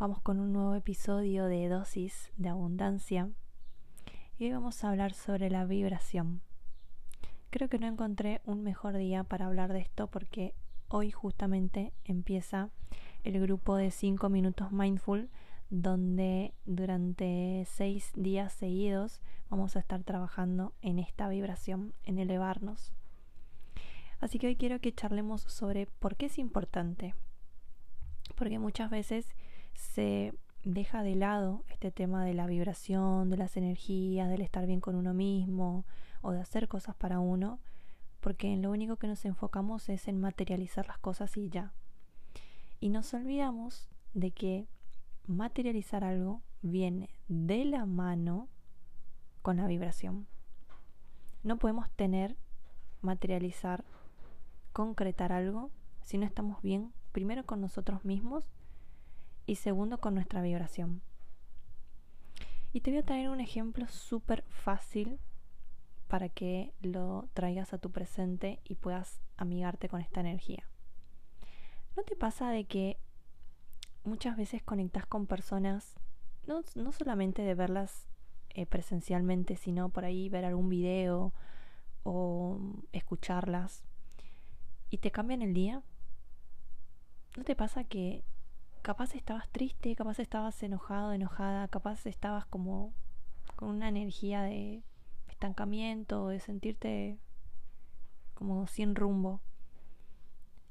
Vamos con un nuevo episodio de dosis de abundancia y hoy vamos a hablar sobre la vibración. Creo que no encontré un mejor día para hablar de esto porque hoy justamente empieza el grupo de 5 minutos mindful donde durante 6 días seguidos vamos a estar trabajando en esta vibración, en elevarnos. Así que hoy quiero que charlemos sobre por qué es importante. Porque muchas veces se deja de lado este tema de la vibración, de las energías, del estar bien con uno mismo o de hacer cosas para uno, porque en lo único que nos enfocamos es en materializar las cosas y ya. Y nos olvidamos de que materializar algo viene de la mano con la vibración. No podemos tener, materializar concretar algo si no estamos bien, primero con nosotros mismos y segundo con nuestra vibración. Y te voy a traer un ejemplo súper fácil para que lo traigas a tu presente y puedas amigarte con esta energía. ¿No te pasa de que muchas veces conectas con personas, no, no solamente de verlas eh, presencialmente, sino por ahí ver algún video o escucharlas y te cambian el día? ¿No te pasa que capaz estabas triste, capaz estabas enojado, enojada, capaz estabas como con una energía de estancamiento, de sentirte como sin rumbo?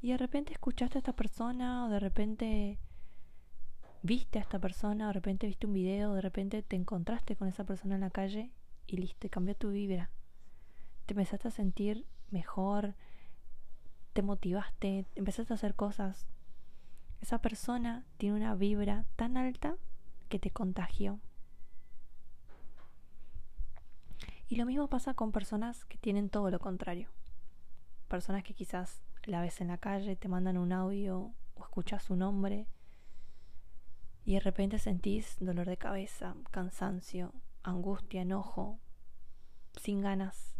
Y de repente escuchaste a esta persona o de repente viste a esta persona, o de repente viste un video, de repente te encontraste con esa persona en la calle y listo, cambió tu vibra. Te empezaste a sentir mejor, te motivaste, empezaste a hacer cosas. Esa persona tiene una vibra tan alta que te contagió. Y lo mismo pasa con personas que tienen todo lo contrario. Personas que quizás la ves en la calle, te mandan un audio o escuchas su nombre y de repente sentís dolor de cabeza, cansancio, angustia, enojo, sin ganas.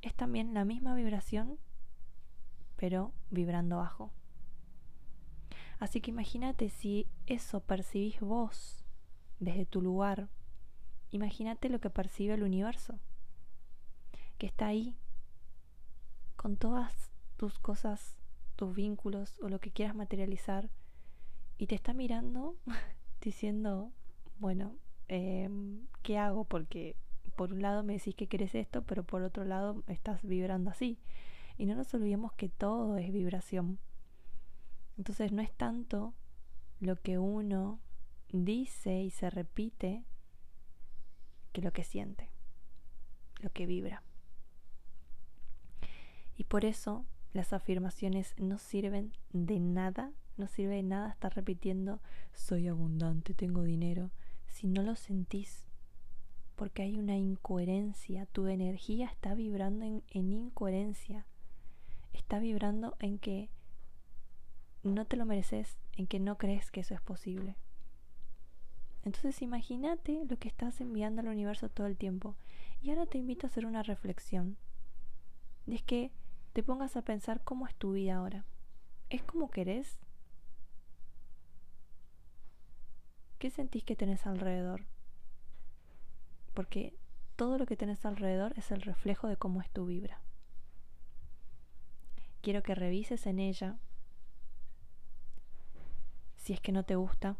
Es también la misma vibración pero vibrando bajo. Así que imagínate si eso percibís vos desde tu lugar. Imagínate lo que percibe el universo, que está ahí, con todas tus cosas, tus vínculos o lo que quieras materializar, y te está mirando diciendo, bueno, em, ¿qué hago? Porque por un lado me decís que querés esto, pero por otro lado estás vibrando así. Y no nos olvidemos que todo es vibración. Entonces no es tanto lo que uno dice y se repite que lo que siente, lo que vibra. Y por eso las afirmaciones no sirven de nada, no sirve de nada estar repitiendo soy abundante, tengo dinero, si no lo sentís. Porque hay una incoherencia, tu energía está vibrando en, en incoherencia está vibrando en que no te lo mereces, en que no crees que eso es posible. Entonces imagínate lo que estás enviando al universo todo el tiempo. Y ahora te invito a hacer una reflexión. es que te pongas a pensar cómo es tu vida ahora. ¿Es como querés? ¿Qué sentís que tenés alrededor? Porque todo lo que tenés alrededor es el reflejo de cómo es tu vibra quiero que revises en ella si es que no te gusta,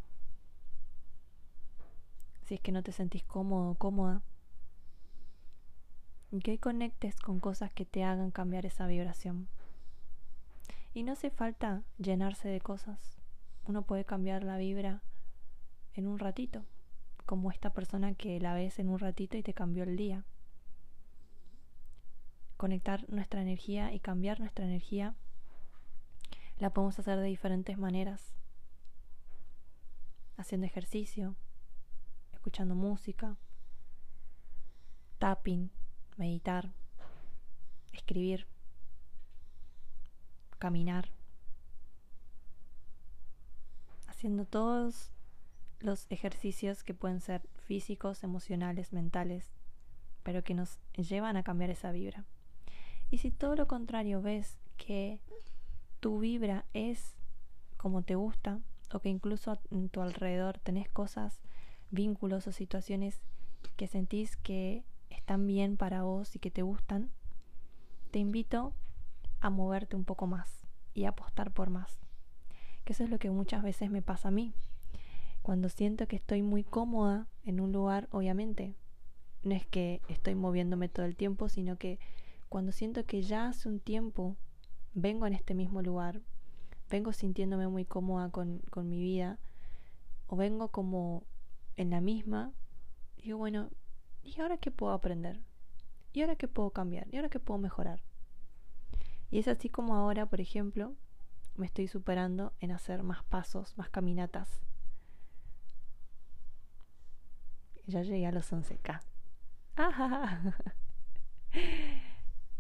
si es que no te sentís cómodo o cómoda, que conectes con cosas que te hagan cambiar esa vibración. Y no hace falta llenarse de cosas, uno puede cambiar la vibra en un ratito, como esta persona que la ves en un ratito y te cambió el día conectar nuestra energía y cambiar nuestra energía, la podemos hacer de diferentes maneras. Haciendo ejercicio, escuchando música, tapping, meditar, escribir, caminar, haciendo todos los ejercicios que pueden ser físicos, emocionales, mentales, pero que nos llevan a cambiar esa vibra. Y si todo lo contrario ves que tu vibra es como te gusta, o que incluso en tu alrededor tenés cosas, vínculos o situaciones que sentís que están bien para vos y que te gustan, te invito a moverte un poco más y a apostar por más. Que eso es lo que muchas veces me pasa a mí. Cuando siento que estoy muy cómoda en un lugar, obviamente, no es que estoy moviéndome todo el tiempo, sino que cuando siento que ya hace un tiempo vengo en este mismo lugar, vengo sintiéndome muy cómoda con, con mi vida, o vengo como en la misma, digo, bueno, ¿y ahora qué puedo aprender? ¿Y ahora qué puedo cambiar? ¿Y ahora qué puedo mejorar? Y es así como ahora, por ejemplo, me estoy superando en hacer más pasos, más caminatas. Ya llegué a los 11K.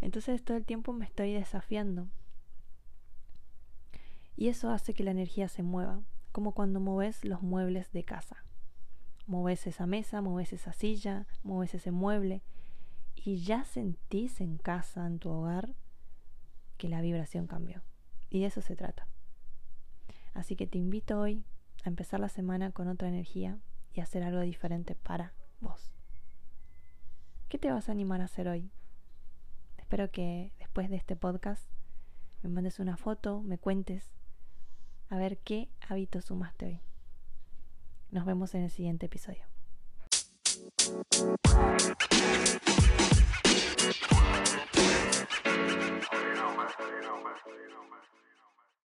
Entonces todo el tiempo me estoy desafiando. Y eso hace que la energía se mueva, como cuando mueves los muebles de casa. Mueves esa mesa, mueves esa silla, mueves ese mueble y ya sentís en casa, en tu hogar, que la vibración cambió. Y de eso se trata. Así que te invito hoy a empezar la semana con otra energía y hacer algo diferente para vos. ¿Qué te vas a animar a hacer hoy? Espero que después de este podcast me mandes una foto, me cuentes a ver qué hábito sumaste hoy. Nos vemos en el siguiente episodio.